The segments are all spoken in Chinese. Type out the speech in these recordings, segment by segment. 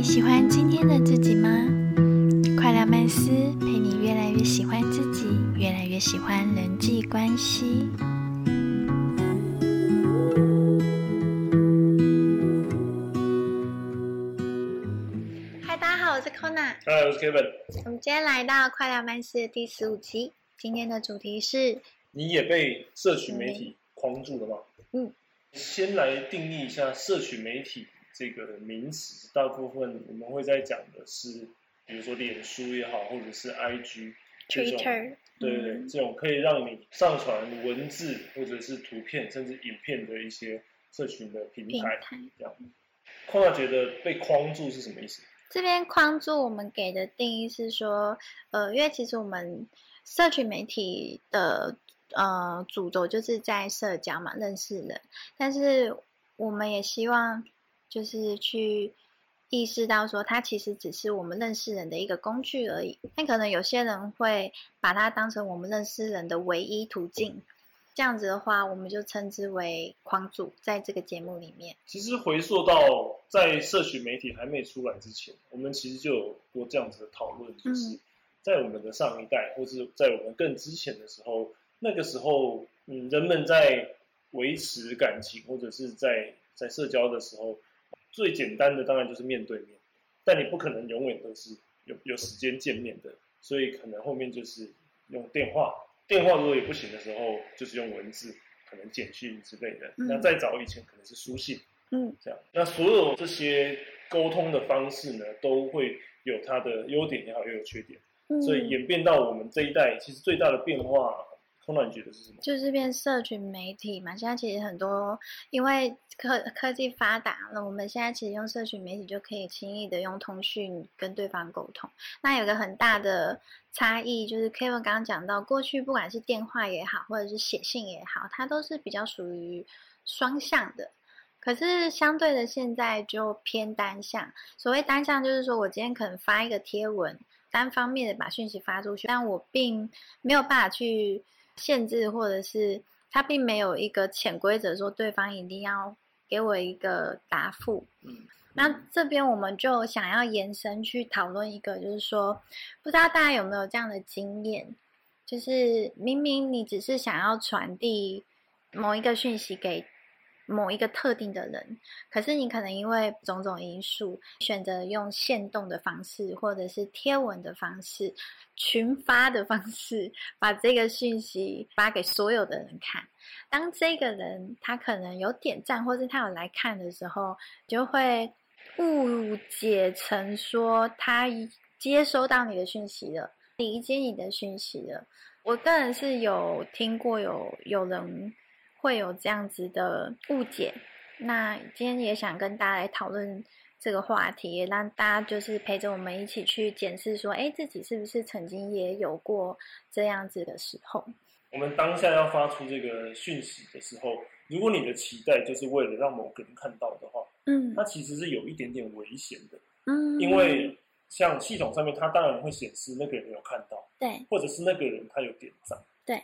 你喜欢今天的自己吗？快乐曼斯陪你越来越喜欢自己，越来越喜欢人际关系。嗨，大家好，我是 Kona，嗨，我是 Kevin。我们今天来到快乐曼斯的第十五集，今天的主题是你也被社群媒体框住了吗？嗯，先来定义一下社群媒体这个名词。大部分我们会在讲的是，比如说脸书也好，或者是 IG、这种 Twitter，对对这种可以让你上传文字或者是图片，甚至影片的一些社群的平台。平台。这样，空娜觉得被框住是什么意思？这边框住我们给的定义是说，呃，因为其实我们社群媒体的呃主轴就是在社交嘛，认识人，但是我们也希望就是去意识到说，它其实只是我们认识人的一个工具而已。但可能有些人会把它当成我们认识人的唯一途径，这样子的话，我们就称之为框住，在这个节目里面。其实回溯到在社群媒体还没出来之前，我们其实就有过这样子的讨论，就是嗯在我们的上一代，或是在我们更之前的时候，那个时候，嗯，人们在维持感情或者是在在社交的时候，最简单的当然就是面对面，但你不可能永远都是有有时间见面的，所以可能后面就是用电话，电话如果也不行的时候，就是用文字，可能简讯之类的。嗯那再早以前可能是书信。嗯这样，那所有这些沟通的方式呢，都会有它的优点也好，也有缺点，嗯所以演变到我们这一代，其实最大的变化，空暖你觉得是什么？就是变社群媒体嘛，现在其实很多因为科科技发达了，我们现在其实用社群媒体就可以轻易的用通讯跟对方沟通。那有个很大的差异，就是 Kevin 刚刚讲到，过去不管是电话也好，或者是写信也好，它都是比较属于双向的。可是相对的，现在就偏单向。所谓单向，就是说我今天可能发一个贴文，单方面的把讯息发出去，但我并没有办法去限制，或者是他并没有一个潜规则说对方一定要给我一个答复。嗯，那这边我们就想要延伸去讨论一个，就是说，不知道大家有没有这样的经验，就是明明你只是想要传递某一个讯息给某一个特定的人，可是你可能因为种种因素，选择用线动的方式，或者是贴文的方式、群发的方式，把这个讯息发给所有的人看。当这个人他可能有点赞，或是他有来看的时候，就会误解成说他接收到你的讯息了，理解你的讯息了。我个人是有听过有有人会有这样子的误解，那今天也想跟大家来讨论这个话题，也让大家就是陪着我们一起去检视说，哎，自己是不是曾经也有过这样子的时候？我们当下要发出这个讯息的时候，如果你的期待就是为了让某个人看到的话，嗯。它其实是有一点点危险的，嗯，因为像系统上面，它当然会显示那个人有看到，对。或者是那个人他有点赞，对，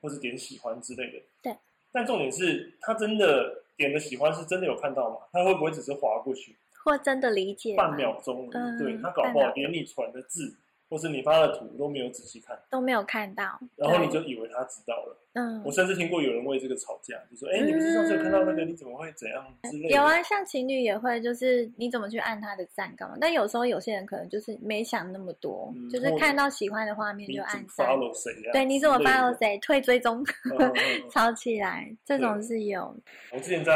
或者点喜欢之类的，对。但重点是他真的点的喜欢是真的有看到吗？他会不会只是划过去或真的理解半秒钟？嗯对他搞不好连你传的字或是你发的图都没有仔细看，都没有看到，然后你就以为他知道了。嗯我甚至听过有人为这个吵架，就说：“哎、你不是上次有看到那个，你怎么会怎样之类的？”有啊，像情侣也会，就是你怎么去按他的赞干嘛？但有时候有些人可能就是没想那么多，嗯就是看到喜欢的画面就按赞。follow 谁啊？对，你怎么 follow 谁？退追踪，吵起来，这种是有。我之前在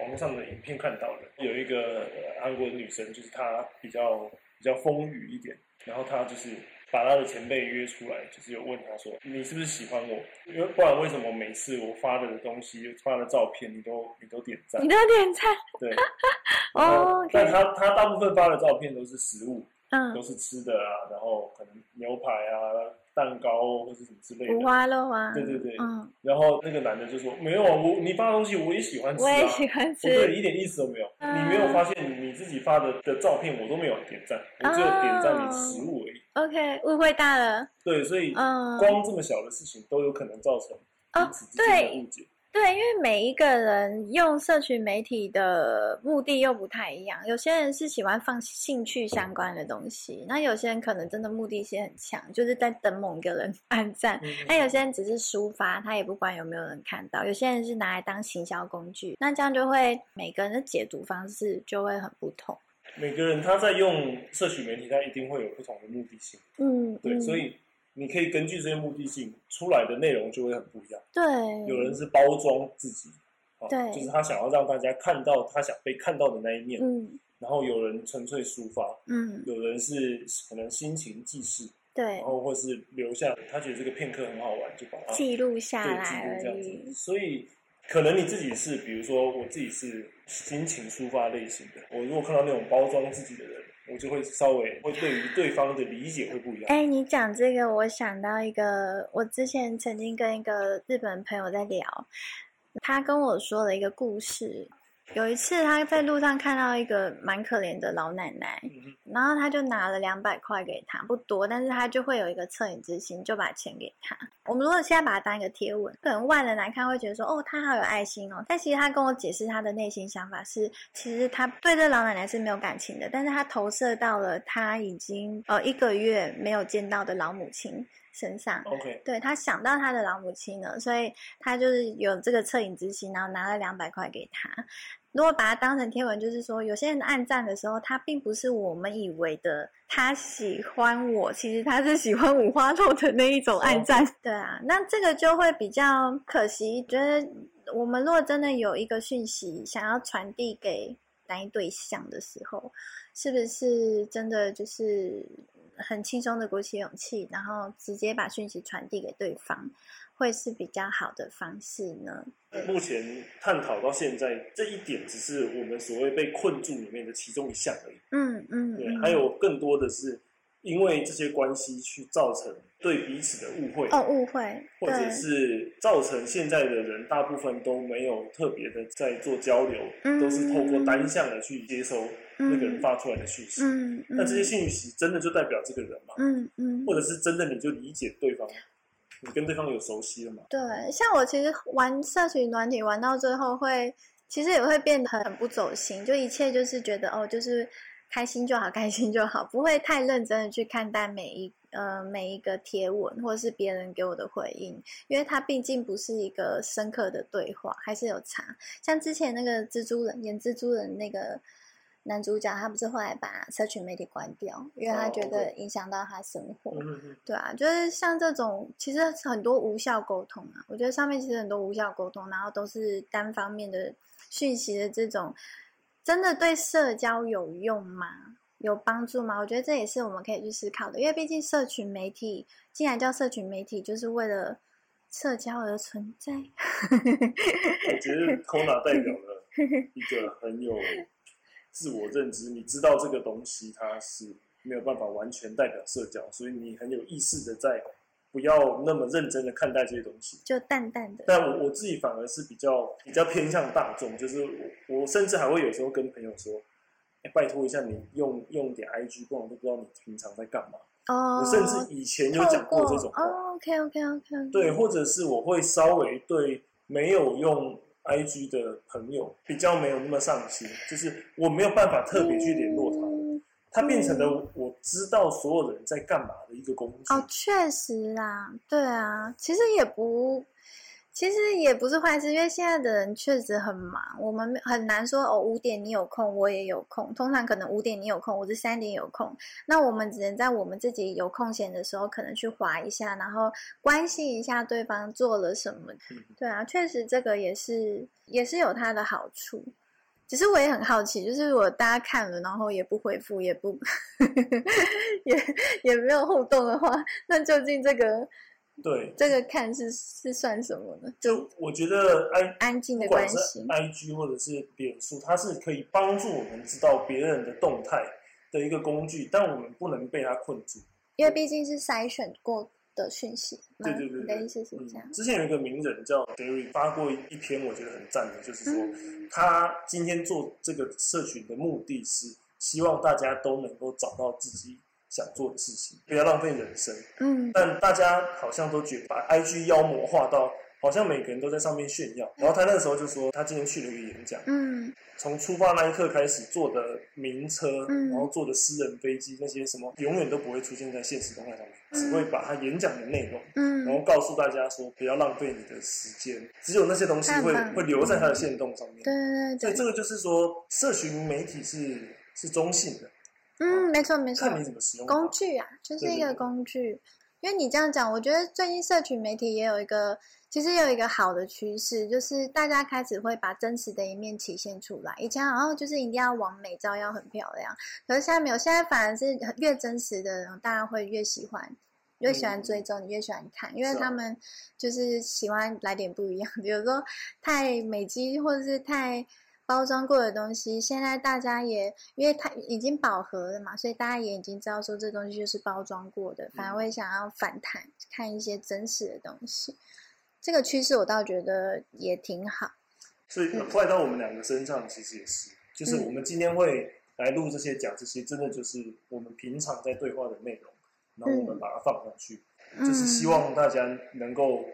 网络上的影片看到的，有一个呃韩国的女生，就是她比较比较风雨一点，然后他就是把他的前辈约出来，就是有问他说：“你是不是喜欢我？因为不然为什么每次我发的东西、发的照片，你都你都点赞你？”都点赞对，哦但他他大部分发的照片都是食物，嗯都，是吃的啊，然后可能牛排啊、蛋糕或是什么之类的五的。花肉啊，对对对嗯，然后那个男的就说：“没有啊，我你发的东西我也喜欢吃啊。”我也喜欢我对你，一点意思都没有。嗯你没有发现你自己发的的照片我都没有点赞，我只有点赞你食物而已。OK，误会大了，对，所以嗯，光这么小的事情都有可能造成哦彼此之间的对误解。对，因为每一个人用社群媒体的目的又不太一样，有些人是喜欢放兴趣相关的东西，那有些人可能真的目的性很强，就是在等某个人 按赞。那有些人只是抒发，他也不管有没有人看到。有些人是拿来当行销工具，那这样就会每个人的解读方式就会很不同。每个人他在用社群媒体，他一定会有不同的目的性。嗯，对，所以。你可以根据这些目的性出来的内容就会很不一样。对，有人是包装自己，对，就是他想要让大家看到他想被看到的那一面。嗯，然后有人纯粹抒发，嗯，有人是可能心情记事，对，然后或是留下他觉得这个片刻很好玩，就把它记录下来，记录这样子。所以可能你自己是，比如说我自己是心情抒发类型的，我如果看到那种包装自己的人。我就会稍微会对于对方的理解会不一样。哎，你讲这个，我想到一个，我之前曾经跟一个日本朋友在聊，他跟我说了一个故事。有一次，他在路上看到一个蛮可怜的老奶奶，然后他就拿了两百块给她，不多，但是他就会有一个恻隐之心，就把钱给她。我们如果现在把它当一个贴文，可能外人来看会觉得说，哦，他好有爱心哦。但其实他跟我解释他的内心想法是，其实他对这老奶奶是没有感情的，但是他投射到了他已经呃一个月没有见到的老母亲。身上，OK，对他想到他的老母亲了，所以他就是有这个恻隐之心，然后拿了两百块给他。如果把它当成贴文，就是说有些人暗赞的时候，他并不是我们以为的他喜欢我，其实他是喜欢五花肉的那一种暗赞。对啊，那这个就会比较可惜。觉得我们如果真的有一个讯息想要传递给单一对象的时候，是不是真的就是？很轻松的鼓起勇气，然后直接把讯息传递给对方，会是比较好的方式呢。目前探讨到现在，这一点只是我们所谓被困住里面的其中一项而已。嗯嗯，对，还有更多的是因为这些关系去造成对彼此的误会哦，误会，或者是造成现在的人大部分都没有特别的在做交流，都是透过单向的去接收。那个人发出来的讯息，那这些讯息真的就代表这个人吗？嗯嗯，或者是真的你就理解对方，你跟对方有熟悉了吗？对，像我其实玩社群软体玩到最后会，其实也会变得很不走心，就一切就是觉得哦，就是开心就好，开心就好，不会太认真的去看待每一呃每一个贴文或者是别人给我的回应，因为它毕竟不是一个深刻的对话，还是有差。像之前那个蜘蛛人演蜘蛛人那个。男主角他不是后来把社群媒体关掉，因为他觉得影响到他生活。对啊，就是像这种，其实很多无效沟通啊。我觉得上面其实很多无效沟通，然后都是单方面的讯息的这种，真的对社交有用吗？有帮助吗？我觉得这也是我们可以去思考的。因为毕竟社群媒体既然叫社群媒体，就是为了社交而存在。我觉得 Kona 代表了一个很有。自我认知，你知道这个东西它是没有办法完全代表社交，所以你很有意识的在不要那么认真的看待这些东西，就淡淡的。但我我自己反而是比较比较偏向大众，就是我我甚至还会有时候跟朋友说，哎，拜托一下你用用点 IG，不然我都不知道你平常在干嘛。哦。我甚至以前有讲过这种话。OK OK OK。对，或者是我会稍微对没有用。I G 的朋友比较没有那么上心，就是我没有办法特别去联络他，他变成了我知道所有人在干嘛的一个工具。哦，确实啦，对啊，其实也不。其实也不是坏事，因为现在的人确实很忙，我们很难说哦，五点你有空，我也有空。通常可能五点你有空，我是三点有空，那我们只能在我们自己有空闲的时候，可能去划一下，然后关心一下对方做了什么。对啊，确实这个也是也是有它的好处。只是我也很好奇，就是如果大家看了，然后也不回复，也不 也也没有互动的话，那究竟这个？对，这个看是是算什么呢？就我觉得安安静的关系，I G 或者是脸书，它是可以帮助我们知道别人的动态的一个工具，但我们不能被它困住，因为毕竟是筛选过的讯息。对对对，的意思是这样。之前有一个名人叫 Jerry 发过一篇，我觉得很赞的，就是说他今天做这个社群的目的是希望大家都能够找到自己。想做的事情，不要浪费人生。嗯，但大家好像都觉得把 IG 妖魔化到好像每个人都在上面炫耀。然后他那个时候就说，他今天去了一个演讲，嗯。从出发那一刻开始坐的名车，嗯。然后坐的私人飞机，那些什么永远都不会出现在现实动态上面，嗯。只会把他演讲的内容，嗯。然后嗯，告诉大家说不要浪费你的时间，只有那些东西会会留在他的线动上面。对对对对，所以这个就是说，社群媒体是是中性的，嗯，没错没错，看你怎么使用工具啊，就是一个对对对。工具。因为你这样讲，我觉得最近社群媒体也有一个，其实有一个好的趋势，就是大家开始会把真实的一面体现出来。以前好像就是一定要往美照要很漂亮，可是现在没有，现在反而是越真实的人，大家会越喜欢。越喜欢追踪，你越喜欢看，因为他们就是喜欢来点不一样的。有时候太美肌或者是太包装过的东西，现在大家也因为它已经饱和了嘛，所以大家也已经知道说这东西就是包装过的，反而会想要反弹看一些真实的东西。这个趋势我倒觉得也挺好。所以嗯坏到我们两个身上，其实也是，就是我们今天会来录这些讲这些，真的就是我们平常在对话的内容，然后我们把它放上去，嗯。就是希望大家能够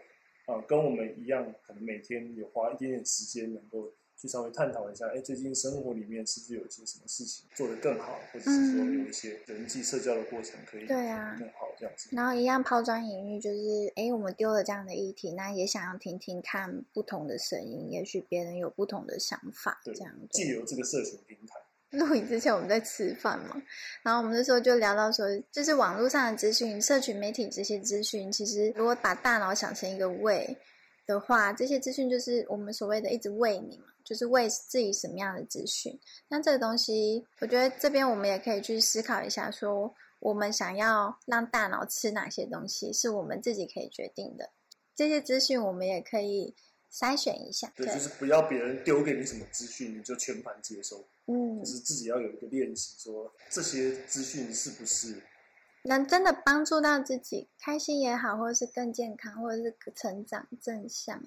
呃跟我们一样，可能每天有花一点点时间，能够去稍微探讨一下，哎，最近生活里面是不是有一些什么事情做得更好，或者是说有一些人际社交的过程可以对啊更好这样子。然后一样抛砖引玉，就是哎，我们丢了这样的议题，那也想要听听看不同的声音，也许别人有不同的想法，对这样子。借由这个社群平台，录影之前我们在吃饭嘛，然后我们那时候就聊到说，就是网络上的资讯、社群媒体这些资讯，其实如果把大脑想成一个胃的话，这些资讯就是我们所谓的一直喂你嘛，就是为自己什么样的资讯。那这个东西，我觉得这边我们也可以去思考一下说我们想要让大脑吃哪些东西，是我们自己可以决定的。这些资讯我们也可以筛选一下，对，就是不要别人丢给你什么资讯，你就全盘接收。嗯就，是自己要有一个练习，说这些资讯是不是能真的帮助到自己，开心也好，或者是更健康，或者是成长正向。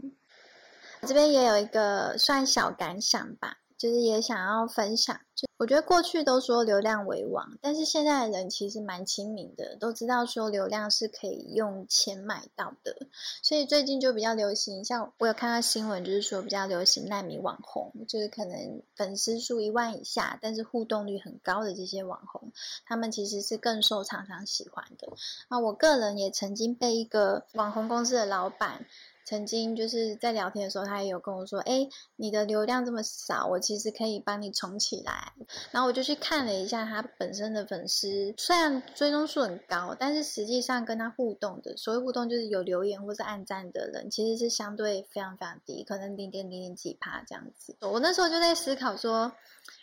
这边也有一个算小感想吧，就是也想要分享。就我觉得过去都说流量为王，但是现在的人其实蛮亲民的，都知道说流量是可以用钱买到的。所以最近就比较流行，像我有看到新闻，就是说比较流行奈米网红，就是可能粉丝数一万以下，但是互动率很高的这些网红，他们其实是更受厂商喜欢的。啊，我个人也曾经被一个网红公司的老板。曾经就是在聊天的时候，他也有跟我说：“哎，你的流量这么少，我其实可以帮你冲起来。”然后我就去看了一下他本身的粉丝，虽然追踪数很高，但是实际上跟他互动的，所谓互动就是有留言或是按赞的人，其实是相对非常非常低，可能零点零点几趴这样子。我那时候就在思考说，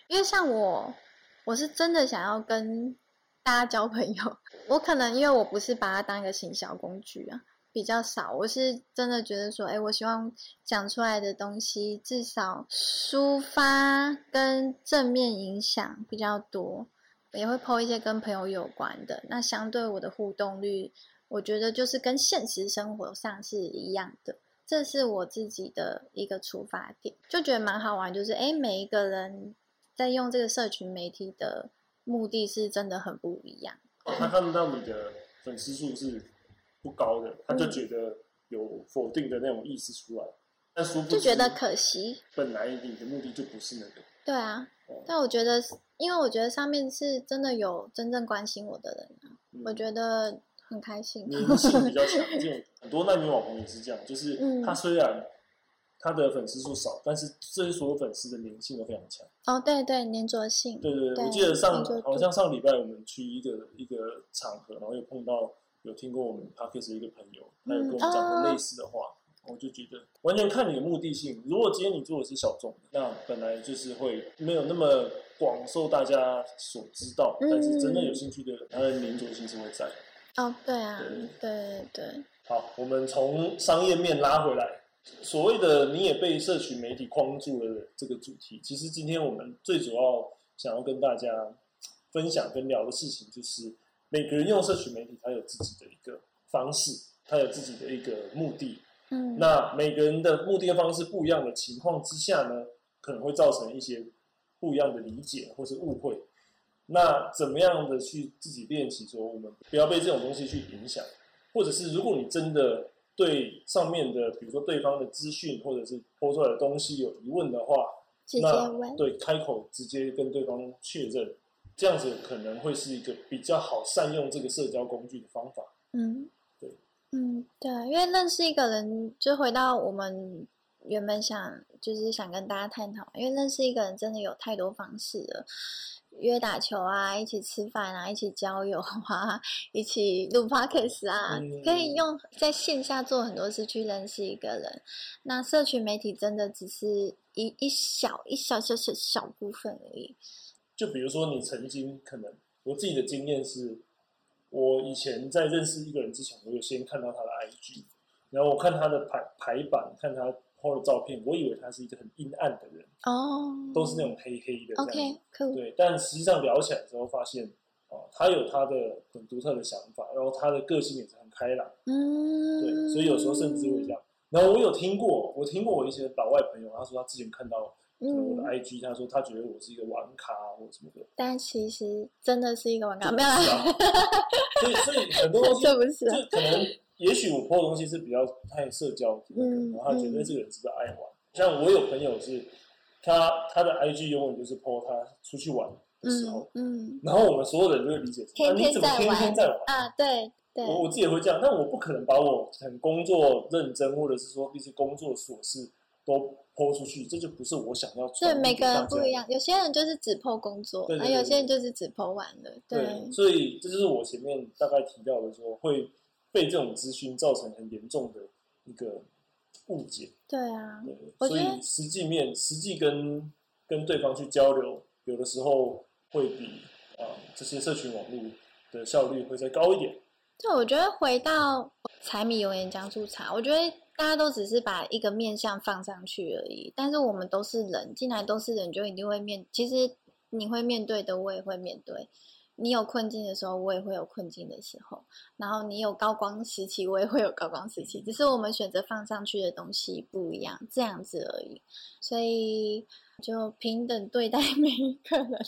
因为像我，我是真的想要跟大家交朋友，我可能因为我不是把它当一个行销工具啊。比较少，我是真的觉得说，哎，我希望讲出来的东西至少抒发跟正面影响比较多，也会抛一些跟朋友有关的。那相对我的互动率，我觉得就是跟现实生活上是一样的，这是我自己的一个出发点，就觉得蛮好玩。就是哎，每一个人在用这个社群媒体的目的是真的很不一样。他看到你的粉丝数是不高的，他就觉得有否定的那种意思出来，但殊不知就觉得可惜。本来你的目的就不是那个。对啊哦，但我觉得，因为我觉得上面是真的有真正关心我的人啊，嗯我觉得很开心。粘性比较强，很多难民网红也是这样，就是嗯他虽然他的粉丝数少，但是这些所有粉丝的粘性都非常强。哦，对对，粘着性。对对对，对我记得上好像上礼拜我们去一个一个场合，然后又碰到有听过我们 podcast 的一个朋友，他有跟我们讲过类似的话，我就觉得完全看你的目的性。如果今天你做的是小众，那本来就是会没有那么广受大家所知道，嗯但是真正有兴趣的人，他的民族性是会在。哦，对啊对，对对好，我们从商业面拉回来，所谓的你也被社群媒体框住了这个主题，其实今天我们最主要想要跟大家分享跟聊的事情，就是每个人用社群媒体，他有自己的一个方式，他有自己的一个目的。嗯，那每个人的目的跟方式不一样的情况之下呢，可能会造成一些不一样的理解或是误会。那怎么样的去自己练习，说我们不要被这种东西去影响，或者是如果你真的对上面的，比如说对方的资讯或者是播出来的东西有疑问的话，那问，对开口直接跟对方确认，这样子可能会是一个比较好善用这个社交工具的方法。嗯，对，嗯，对，因为认识一个人，就回到我们原本想就是想跟大家探讨，因为认识一个人真的有太多方式了。约打球啊，一起吃饭啊，一起交友啊，一起录 podcast 啊，嗯可以用在线下做很多事去认识一个人。那社群媒体真的只是一一小一小小小小部分而已。就比如说你曾经可能，我自己的经验是，我以前在认识一个人之前，我有先看到他的 IG，然后我看他的排排版，看他 PO 的照片，我以为他是一个很阴暗的人，哦，都是那种黑黑的这样子。OK 对，但实际上聊起来之后发现，哦，他有他的很独特的想法，然后他的个性也是很开朗，嗯，对，所以有时候甚至会这样。然后我有听过，我听过我一些老外朋友，他说他之前看到我的嗯，IG，他说他觉得我是一个玩咖或者什么的，但其实真的是一个玩咖，没有啦，所以所以很多东西这不是啊就可能，也许我 PO 的东西是比较太社交的，嗯然后他觉得嗯这个人是不是爱玩？像我有朋友是，他他的 IG 永远就是 PO 他出去玩的时候嗯，嗯然后我们所有人就会理解成，天天天在玩天在玩？啊，对对，我我自己也会这样，但我不可能把我很工作认真，或者是说一些工作琐事都抛出去，这就不是我想要对传递每个人不一样，有些人就是只抛工作，对对对而有些人就是只抛玩的，对，所以这就是我前面大概提到的说，会被这种资讯造成很严重的一个误解。对啊，对，所以实际面实际跟跟对方去交流，有的时候会比啊、这些社群网络的效率会再高一点。对，我觉得回到柴米油盐酱醋茶，我觉得大家都只是把一个面相放上去而已。但是我们都是人，进来都是人，就一定会面。其实你会面对的，我也会面对。你有困境的时候，我也会有困境的时候。然后你有高光时期，我也会有高光时期。只是我们选择放上去的东西不一样，这样子而已。所以就平等对待 每一个人，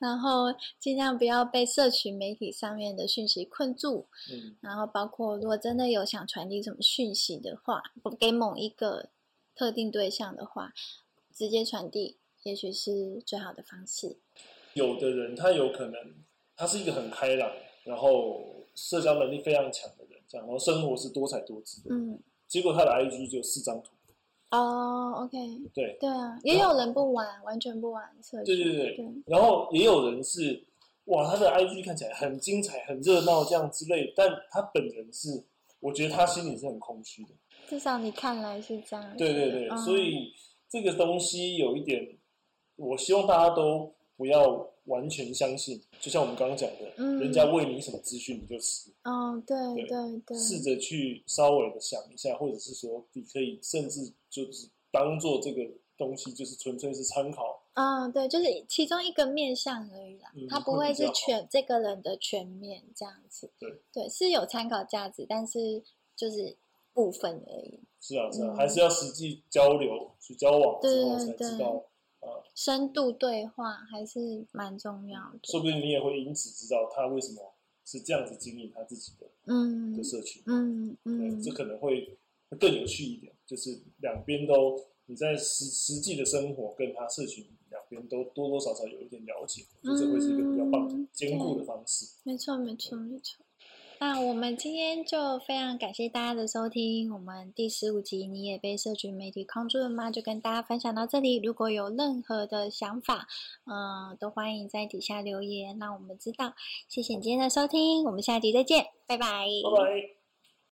然后尽量不要被社群媒体上面的讯息困住。嗯，然后包括如果真的有想传递什么讯息的话，不给某一个特定对象的话，直接传递也许是最好的方式。有的人他有可能他是一个很开朗，然后社交能力非常强的人，这样，然后生活是多彩多姿的，嗯，结果他的 IG 只有四张图。哦，OK，对，对啊，也有人不玩，完全不玩社区，对对对对，然后也有人是，哇，他的 IG 看起来很精彩、很热闹这样之类，但他本人是，我觉得他心里是很空虚的。至少你看来是这样。对对对，嗯所以这个东西有一点，我希望大家都不要完全相信，就像我们刚刚讲的，嗯人家喂你什么资讯你就吃，哦，对对对对，试着去稍微的想一下，或者是说你可以甚至就是当做这个东西就是纯粹是参考，嗯，对，就是其中一个面向而已啦，嗯它不会是全这个人的全面这样子。对对，是有参考价值，但是就是部分而已。是啊是啊，嗯还是要实际交流去交往之后才对对知道，呃，深度对话还是蛮重要的。说不定你也会因此知道他为什么是这样子经营他自己的嗯的社群。嗯，嗯这可能会会更有趣一点，就是两边都你在实实际的生活跟他社群两边都多多少少有一点了解，我觉得这会是一个比较棒的嗯兼顾的方式。没错没错没错。那我们今天就非常感谢大家的收听，我们第十五集你也被社群媒体框住了吗？就跟大家分享到这里。如果有任何的想法，嗯、都欢迎在底下留言，让我们知道。谢谢你今天的收听，我们下集再见，拜拜。拜拜。